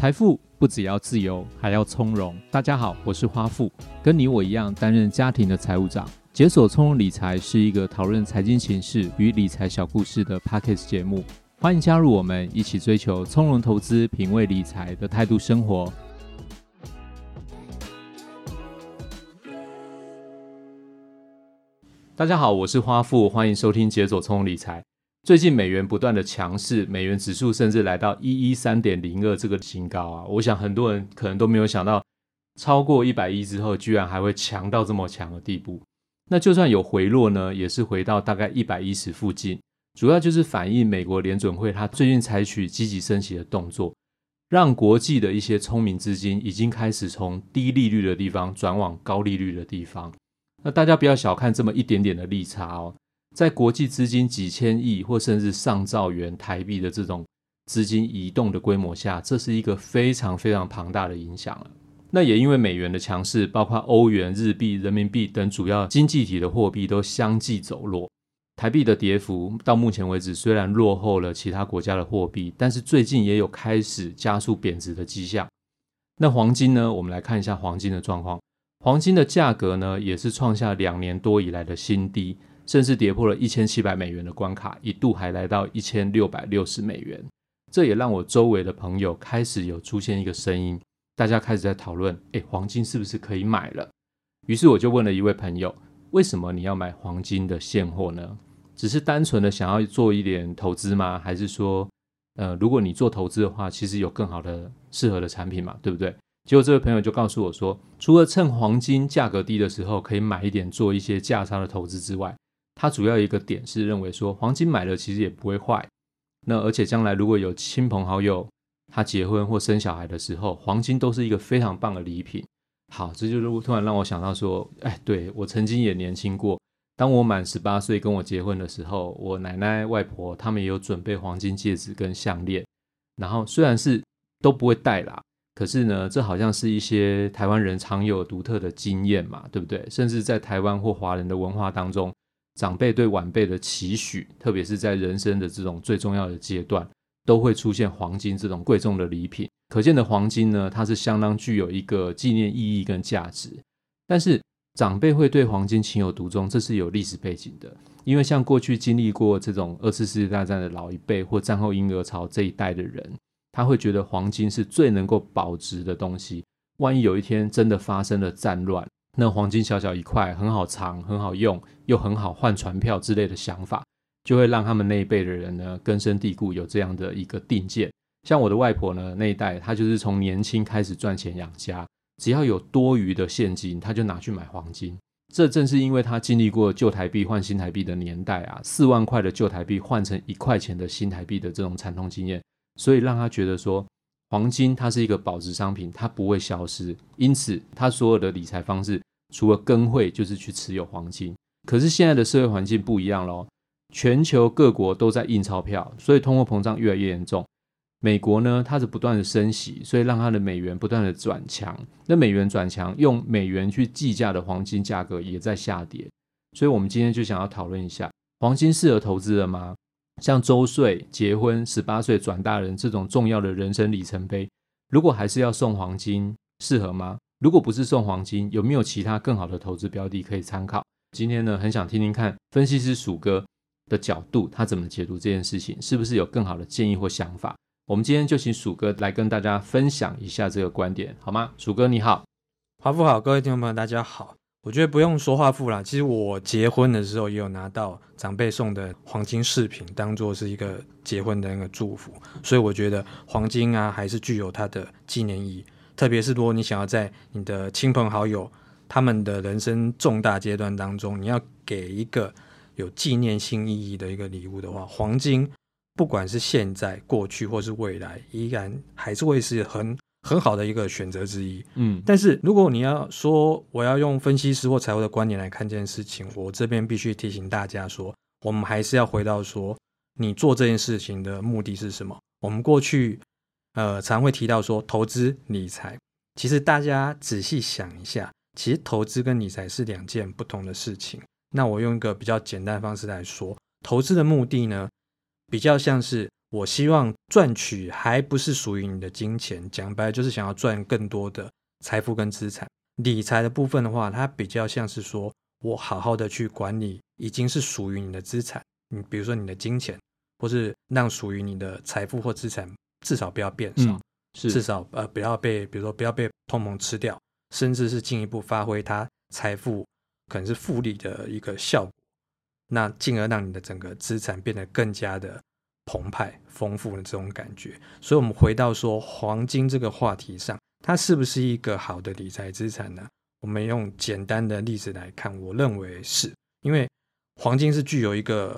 财富不只要自由，还要从容。大家好，我是花富，跟你我一样担任家庭的财务长。解锁从容理财是一个讨论财经情势与理财小故事的 Podcast 节目，欢迎加入我们，一起追求从容投资、品味理财的态度生活。大家好，我是花富，欢迎收听解锁从容理财。最近美元不断的强势，美元指数甚至来到一一三点零二这个新高啊！我想很多人可能都没有想到，超过一百一之后，居然还会强到这么强的地步。那就算有回落呢，也是回到大概一百一十附近，主要就是反映美国联准会它最近采取积极升息的动作，让国际的一些聪明资金已经开始从低利率的地方转往高利率的地方。那大家不要小看这么一点点的利差哦，在国际资金几千亿或甚至上兆元台币的这种资金移动的规模下，这是一个非常非常庞大的影响了。那也因为美元的强势，包括欧元、日币、人民币等主要经济体的货币都相继走弱。台币的跌幅到目前为止虽然落后了其他国家的货币，但是最近也有开始加速贬值的迹象。那黄金呢？我们来看一下黄金的状况。黄金的价格呢，也是创下两年多以来的新低，甚至跌破了一千七百美元的关卡，一度还来到一千六百六十美元。这也让我周围的朋友开始有出现一个声音，大家开始在讨论：诶，黄金是不是可以买了？于是我就问了一位朋友：为什么你要买黄金的现货呢？只是单纯的想要做一点投资吗？还是说，呃，如果你做投资的话，其实有更好的适合的产品嘛，对不对？结果这位朋友就告诉我说，除了趁黄金价格低的时候可以买一点做一些价差的投资之外，他主要一个点是认为说，黄金买了其实也不会坏。那而且将来如果有亲朋好友他结婚或生小孩的时候，黄金都是一个非常棒的礼品。好，这就是突然让我想到说，哎，对，我曾经也年轻过。当我满十八岁跟我结婚的时候，我奶奶外婆他们也有准备黄金戒指跟项链，然后虽然是都不会戴啦。可是呢，这好像是一些台湾人常有独特的经验嘛，对不对？甚至在台湾或华人的文化当中，长辈对晚辈的期许，特别是在人生的这种最重要的阶段，都会出现黄金这种贵重的礼品。可见的黄金呢，它是相当具有一个纪念意义跟价值。但是长辈会对黄金情有独钟，这是有历史背景的。因为像过去经历过这种二次世界大战的老一辈，或战后婴儿潮这一代的人。他会觉得黄金是最能够保值的东西。万一有一天真的发生了战乱，那黄金小小一块，很好藏，很好用，又很好换船票之类的想法，就会让他们那一辈的人呢根深蒂固有这样的一个定见。像我的外婆呢那一代，她就是从年轻开始赚钱养家，只要有多余的现金，她就拿去买黄金。这正是因为她经历过旧台币换新台币的年代啊，四万块的旧台币换成一块钱的新台币的这种惨痛经验。所以让她觉得说，黄金它是一个保值商品，它不会消失。因此，她所有的理财方式除了跟汇，就是去持有黄金。可是现在的社会环境不一样喽，全球各国都在印钞票，所以通货膨胀越来越严重。美国呢，它是不断的升息，所以让它的美元不断的转强。那美元转强，用美元去计价的黄金价格也在下跌。所以我们今天就想要讨论一下，黄金适合投资了吗？像周岁、结婚、十八岁转大人这种重要的人生里程碑，如果还是要送黄金，适合吗？如果不是送黄金，有没有其他更好的投资标的可以参考？今天呢，很想听听看分析师鼠哥的角度，他怎么解读这件事情，是不是有更好的建议或想法？我们今天就请鼠哥来跟大家分享一下这个观点，好吗？鼠哥你好，华富好，各位听众朋友大家好。我觉得不用说华富啦，其实我结婚的时候也有拿到长辈送的黄金饰品，当做是一个结婚的那个祝福。所以我觉得黄金啊，还是具有它的纪念意义。特别是如果你想要在你的亲朋好友他们的人生重大阶段当中，你要给一个有纪念性意义的一个礼物的话，黄金不管是现在、过去或是未来，依然还是会是很。很好的一个选择之一，嗯，但是如果你要说我要用分析师或财务的观点来看这件事情，我这边必须提醒大家说，我们还是要回到说，你做这件事情的目的是什么？我们过去呃常会提到说投资理财，其实大家仔细想一下，其实投资跟理财是两件不同的事情。那我用一个比较简单的方式来说，投资的目的呢，比较像是我希望赚取还不是属于你的金钱，讲白了就是想要赚更多的财富跟资产。理财的部分的话，它比较像是说我好好的去管理已经是属于你的资产，你比如说你的金钱，或是让属于你的财富或资产至少不要变少，嗯、至少呃不要被比如说不要被通膨吃掉，甚至是进一步发挥它财富可能是复利的一个效果，那进而让你的整个资产变得更加的。澎湃丰富的这种感觉，所以，我们回到说黄金这个话题上，它是不是一个好的理财资产呢？我们用简单的例子来看，我认为是，因为黄金是具有一个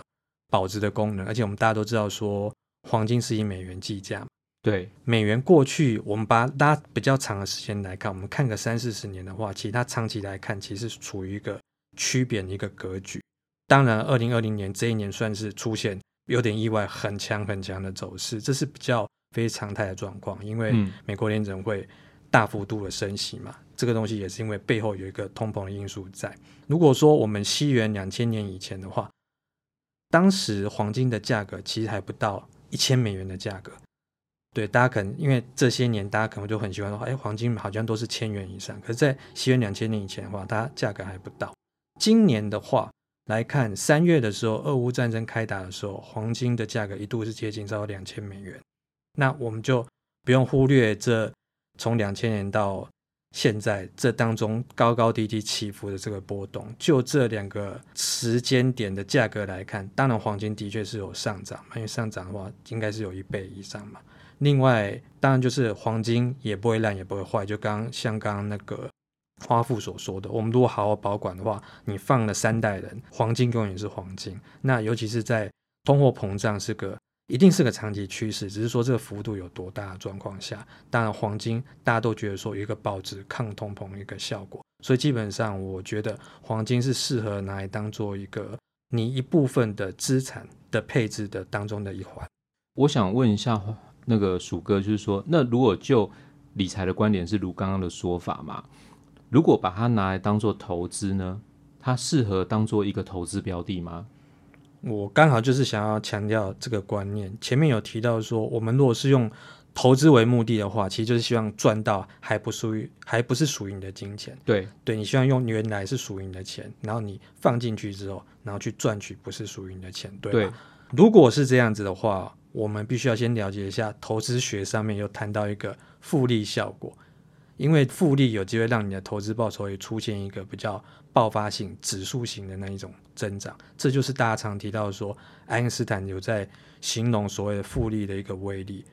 保值的功能，而且我们大家都知道说，黄金是以美元计价，对，美元过去我们把它拉比较长的时间来看，我们看个三四十年的话，其实它长期来看，其实是处于一个趋贬的一个格局。当然，二零二零年这一年算是出现。有点意外，很强很强的走势，这是比较非常态的状况。因为美国联准会大幅度的升息嘛，嗯、这个东西也是因为背后有一个通膨的因素在。如果说我们西元两千年以前的话，当时黄金的价格其实还不到一千美元的价格。对，大家可能因为这些年大家可能就很喜欢说，哎，黄金好像都是千元以上。可是，在西元两千年以前的话，它价格还不到。今年的话。来看三月的时候，俄乌战争开打的时候，黄金的价格一度是接近到两千美元。那我们就不用忽略这从两千年到现在这当中高高低低起伏的这个波动。就这两个时间点的价格来看，当然黄金的确是有上涨嘛，因为上涨的话应该是有一倍以上嘛。另外，当然就是黄金也不会烂也不会坏，就刚像刚刚那个。花父所说的，我们如果好好保管的话，你放了三代人，黄金永远是黄金。那尤其是在通货膨胀是个一定是个长期趋势，只是说这个幅度有多大的状况下，当然黄金大家都觉得说有一个保值抗通膨一个效果，所以基本上我觉得黄金是适合拿来当做一个你一部分的资产的配置的当中的一环。我想问一下那个鼠哥，就是说，那如果就理财的观点是如刚刚的说法吗？如果把它拿来当做投资呢？它适合当做一个投资标的吗？我刚好就是想要强调这个观念。前面有提到说，我们如果是用投资为目的的话，其实就是希望赚到还不属于、还不是属于你的金钱。对，对，你希望用原来是属于你的钱，然后你放进去之后，然后去赚取不是属于你的钱，对吧？对。如果是这样子的话，我们必须要先了解一下投资学上面有谈到一个复利效果。因为复利有机会让你的投资报酬也出现一个比较爆发性、指数型的那一种增长，这就是大家常提到说，爱因斯坦有在形容所谓的复利的一个威力。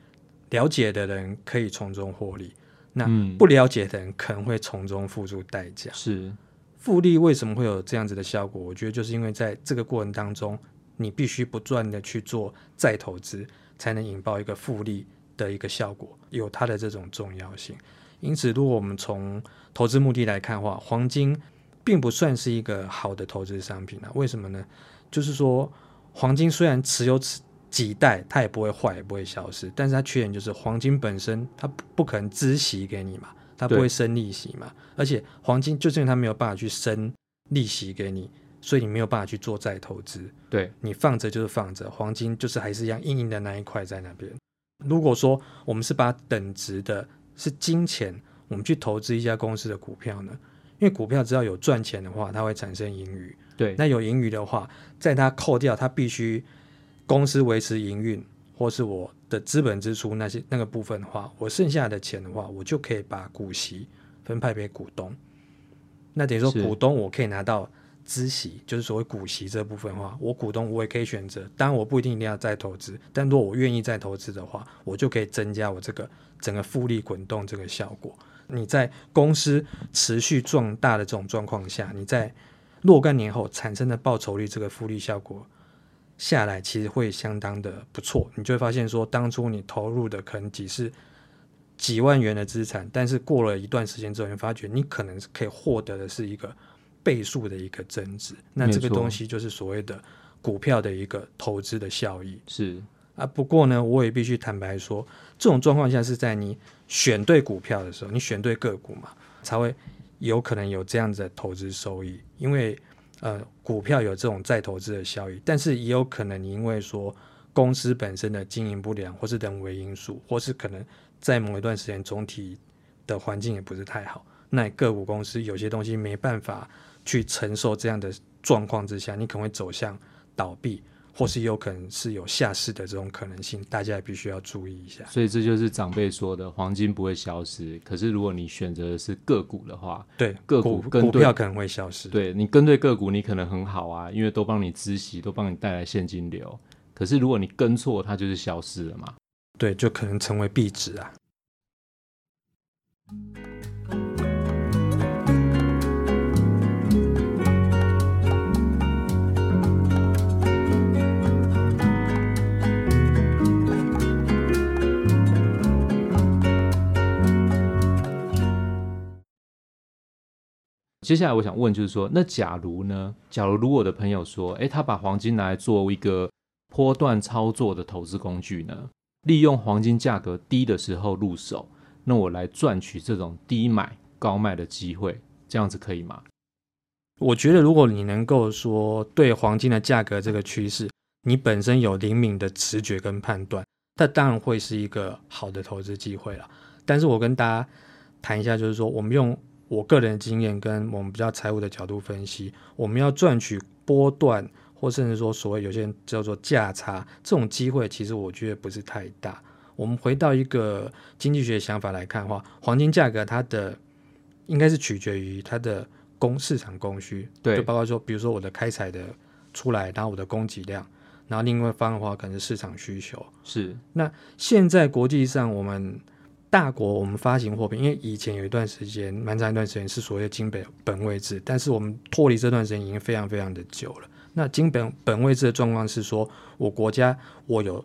了解的人可以从中获利，那不了解的人可能会从中付出代价。是复利为什么会有这样子的效果？我觉得就是因为在这个过程当中，你必须不断的去做再投资，才能引爆一个复利的一个效果，有它的这种重要性。因此，如果我们从投资目的来看的话，黄金并不算是一个好的投资商品啊。为什么呢？就是说，黄金虽然持有几代，它也不会坏，也不会消失。但是它缺点就是，黄金本身它不可能孳息给你嘛，它不会生利息嘛。而且，黄金就是因为它没有办法去生利息给你，所以你没有办法去做再投资。对，你放着就是放着，黄金就是还是一样硬硬的那一块在那边。如果说我们是把等值的。是金钱，我们去投资一家公司的股票呢？因为股票只要有赚钱的话，它会产生盈余。对，那有盈余的话，在它扣掉它必须公司维持营运，或是我的资本支出那些那个部分的话，我剩下的钱的话，我就可以把股息分派给股东。那等于说，股东我可以拿到。孳息就是所谓股息这部分的话，我股东我也可以选择，当然我不一定一定要再投资，但如果我愿意再投资的话，我就可以增加我这个整个复利滚动这个效果。你在公司持续壮大的这种状况下，你在若干年后产生的报酬率这个复利效果下来，其实会相当的不错。你就会发现说，当初你投入的可能只是几万元的资产，但是过了一段时间之后，你发觉你可能可以获得的是一个。倍数的一个增值，那这个东西就是所谓的股票的一个投资的效益。是啊，不过呢，我也必须坦白说，这种状况下是在你选对股票的时候，你选对个股嘛，才会有可能有这样子的投资收益。因为呃，股票有这种再投资的效益，但是也有可能你因为说公司本身的经营不良，或是人为因素，或是可能在某一段时间总体的环境也不是太好，那个股公司有些东西没办法去承受这样的状况之下，你可能会走向倒闭。或是有可能是有下市的这种可能性，大家也必须要注意一下。所以这就是长辈说的，黄金不会消失。可是如果你选择的是个股的话，对个股跟股票可能会消失。对，你跟对个股，你可能很好啊，因为都帮你孳息，都帮你带来现金流。可是如果你跟错，它就是消失了嘛？对，就可能成为壁纸啊。接下来我想问，就是说，那假如呢？假如如果我的朋友说，诶，他把黄金拿来做一个波段操作的投资工具呢？利用黄金价格低的时候入手，那我来赚取这种低买高卖的机会，这样子可以吗？我觉得，如果你能够说对黄金的价格这个趋势，你本身有灵敏的直觉跟判断，那当然会是一个好的投资机会了。但是我跟大家谈一下，就是说，我们用。我个人的经验跟我们比较财务的角度分析，我们要赚取波段，或甚至说所谓有些人叫做价差这种机会，其实我觉得不是太大。我们回到一个经济学想法来看的话，黄金价格它的应该是取决于它的供市场供需，对，就包括说，比如说我的开采的出来，然后我的供给量，然后另外一方的话可能是市场需求。是，那现在国际上我们。大国我们发行货币，因为以前有一段时间，蛮长一段时间是所谓的金本本位制，但是我们脱离这段时间已经非常非常的久了。那金本本位制的状况是说，我国家我有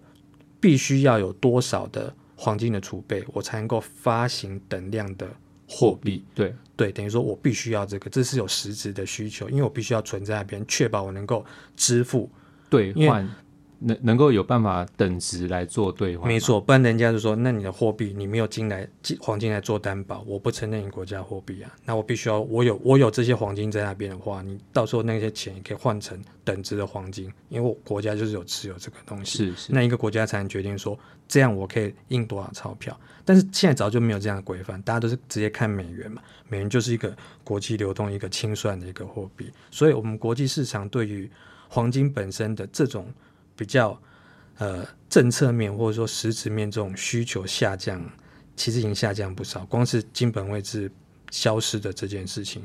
必须要有多少的黄金的储备，我才能够发行等量的货币。对对，等于说我必须要这个，这是有实质的需求，因为我必须要存在那边，确保我能够支付兑换。能能够有办法等值来做兑换，没错，不然人家就说，那你的货币你没有金来黄金来做担保，我不承认你国家货币啊，那我必须要我有我有这些黄金在那边的话，你到时候那些钱也可以换成等值的黄金，因为我国家就是有持有这个东西，是是，那一个国家才能决定说这样我可以印多少钞票，但是现在早就没有这样的规范，大家都是直接看美元嘛，美元就是一个国际流通一个清算的一个货币，所以我们国际市场对于黄金本身的这种。比较呃政策面或者说实质面这种需求下降，其实已经下降不少。光是金本位制消失的这件事情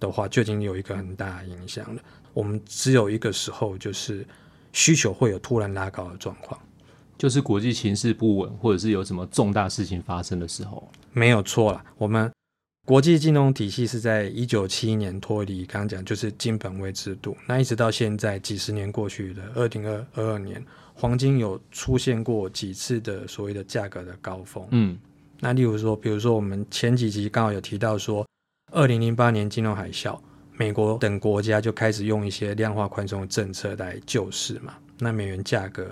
的话，就已经有一个很大的影响了。我们只有一个时候，就是需求会有突然拉高的状况，就是国际形势不稳，或者是有什么重大事情发生的时候，没有错了。我们。国际金融体系是在一九七一年脱离，刚刚讲就是金本位制度。那一直到现在几十年过去的二零二二年，黄金有出现过几次的所谓的价格的高峰。嗯，那例如说，比如说我们前几集刚好有提到说，二零零八年金融海啸，美国等国家就开始用一些量化宽松的政策来救市嘛。那美元价格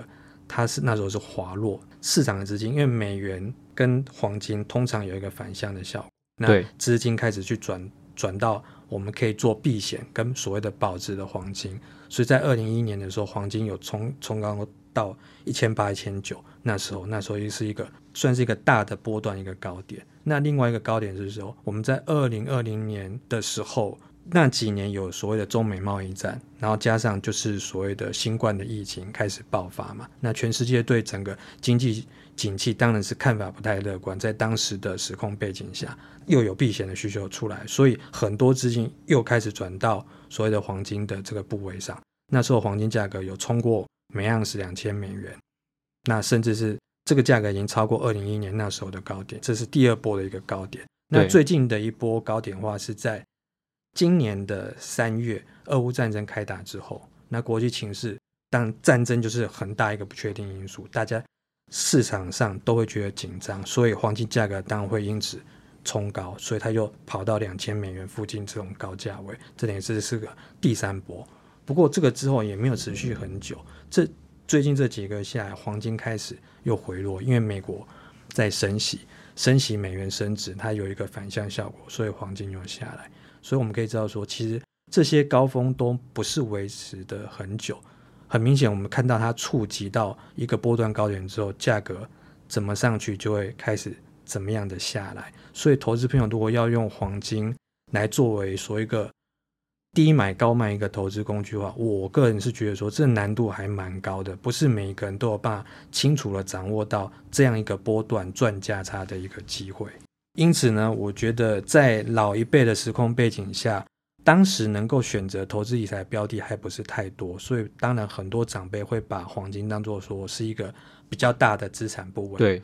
它是那时候是滑落，市场的资金因为美元跟黄金通常有一个反向的效果。那资金开始去转转到我们可以做避险跟所谓的保值的黄金，所以在二零一一年的时候，黄金有冲冲高到一千八、一千九，那时候那时候也是一个算是一个大的波段一个高点。那另外一个高点是说，我们在二零二零年的时候，那几年有所谓的中美贸易战，然后加上就是所谓的新冠的疫情开始爆发嘛，那全世界对整个经济。景气当然是看法不太乐观，在当时的时空背景下，又有避险的需求出来，所以很多资金又开始转到所谓的黄金的这个部位上。那时候黄金价格有冲过每盎司两千美元，那甚至是这个价格已经超过二零一一年那时候的高点，这是第二波的一个高点。那最近的一波高点的话是在今年的三月，俄乌战争开打之后，那国际情势，当战争就是很大一个不确定因素，大家。市场上都会觉得紧张，所以黄金价格当然会因此冲高，所以它又跑到两千美元附近这种高价位，这等于是是个第三波。不过这个之后也没有持续很久，这最近这几个下来，黄金开始又回落，因为美国在升息，升息美元升值，它有一个反向效果，所以黄金又下来。所以我们可以知道说，其实这些高峰都不是维持的很久。很明显，我们看到它触及到一个波段高点之后，价格怎么上去就会开始怎么样的下来。所以，投资朋友如果要用黄金来作为说一个低买高卖一个投资工具的话，我个人是觉得说这难度还蛮高的，不是每一个人都有办法清楚的掌握到这样一个波段赚价差的一个机会。因此呢，我觉得在老一辈的时空背景下，当时能够选择投资理财标的还不是太多，所以当然很多长辈会把黄金当做说是一个比较大的资产部位。对，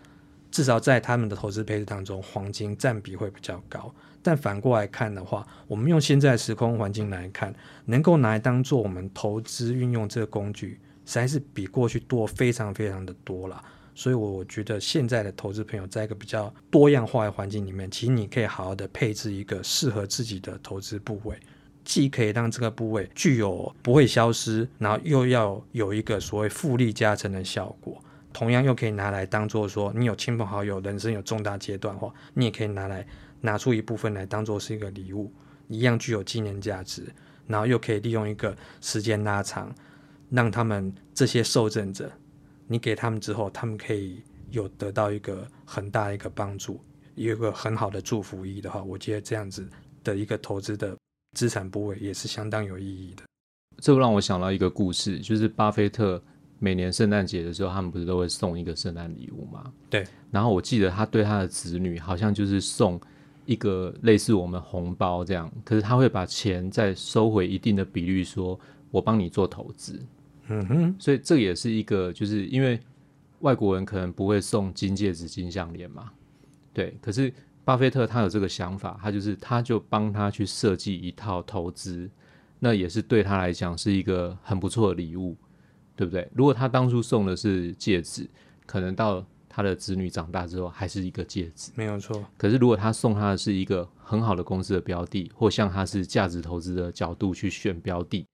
至少在他们的投资配置当中，黄金占比会比较高。但反过来看的话，我们用现在时空环境来看，能够拿来当做我们投资运用这个工具，实在是比过去多非常非常的多了。所以我觉得现在的投资朋友在一个比较多样化的环境里面，其实你可以好好的配置一个适合自己的投资部位，既可以让这个部位具有不会消失，然后又要有一个所谓复利加成的效果，同样又可以拿来当做说你有亲朋好友人生有重大阶段的话，你也可以拿来拿出一部分来当做是一个礼物，一样具有纪念价值，然后又可以利用一个时间拉长，让他们这些受赠者。你给他们之后，他们可以有得到一个很大的一个帮助，有一个很好的祝福意义的话，我觉得这样子的一个投资的资产部位也是相当有意义的。这让我想到一个故事，就是巴菲特每年圣诞节的时候，他们不是都会送一个圣诞礼物吗？对。然后我记得他对他的子女好像就是送一个类似我们红包这样，可是他会把钱再收回一定的比率，说我帮你做投资。嗯哼，所以这也是一个，就是因为外国人可能不会送金戒指、金项链嘛，对。可是巴菲特他有这个想法，他就是他就帮他去设计一套投资，那也是对他来讲是一个很不错的礼物，对不对？如果他当初送的是戒指，可能到他的子女长大之后还是一个戒指，没有错。可是如果他送他的是一个很好的公司的标的，或像他是价值投资的角度去选标的。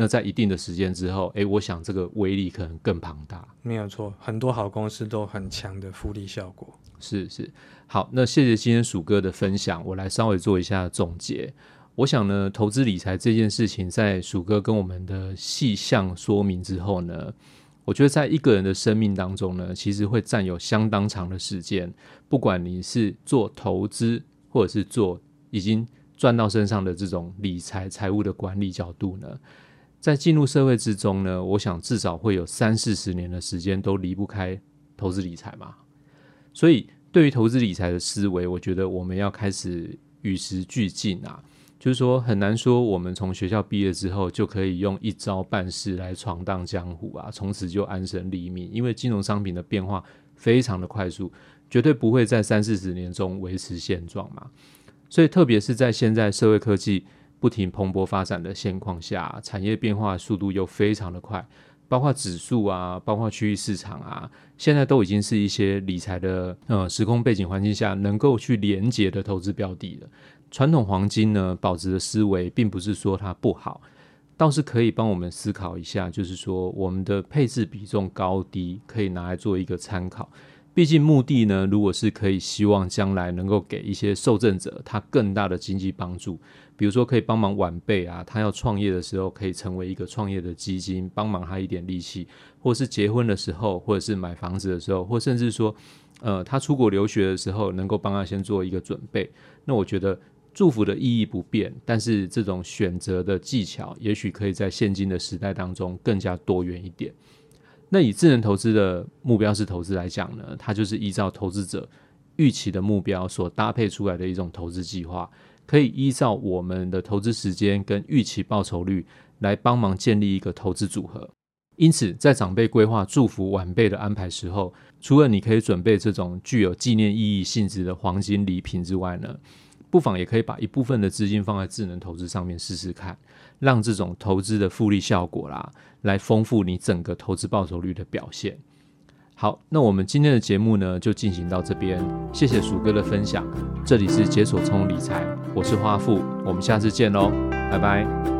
那在一定的时间之后，哎、欸，我想这个威力可能更庞大。没有错，很多好公司都很强的复利效果。是是，好，那谢谢今天鼠哥的分享，我来稍微做一下总结。我想呢，投资理财这件事情，在鼠哥跟我们的细项说明之后呢，我觉得在一个人的生命当中呢，其实会占有相当长的时间。不管你是做投资，或者是做已经赚到身上的这种理财财务的管理角度呢。在进入社会之中呢，我想至少会有三四十年的时间都离不开投资理财嘛。所以，对于投资理财的思维，我觉得我们要开始与时俱进啊。就是说，很难说我们从学校毕业之后就可以用一招半式来闯荡江湖啊，从此就安身立命。因为金融商品的变化非常的快速，绝对不会在三四十年中维持现状嘛。所以，特别是在现在社会科技。不停蓬勃发展的现况下，产业变化速度又非常的快，包括指数啊，包括区域市场啊，现在都已经是一些理财的呃时空背景环境下能够去连接的投资标的了。传统黄金呢，保值的思维并不是说它不好，倒是可以帮我们思考一下，就是说我们的配置比重高低可以拿来做一个参考。毕竟目的呢，如果是可以希望将来能够给一些受赠者他更大的经济帮助。比如说，可以帮忙晚辈啊，他要创业的时候，可以成为一个创业的基金，帮忙他一点力气；或是结婚的时候，或者是买房子的时候，或甚至说，呃，他出国留学的时候，能够帮他先做一个准备。那我觉得祝福的意义不变，但是这种选择的技巧，也许可以在现今的时代当中更加多元一点。那以智能投资的目标式投资来讲呢，它就是依照投资者预期的目标所搭配出来的一种投资计划。可以依照我们的投资时间跟预期报酬率来帮忙建立一个投资组合。因此，在长辈规划祝福晚辈的安排时候，除了你可以准备这种具有纪念意义性质的黄金礼品之外呢，不妨也可以把一部分的资金放在智能投资上面试试看，让这种投资的复利效果啦，来丰富你整个投资报酬率的表现。好，那我们今天的节目呢，就进行到这边。谢谢鼠哥的分享，这里是解锁充理财，我是花富，我们下次见喽，拜拜。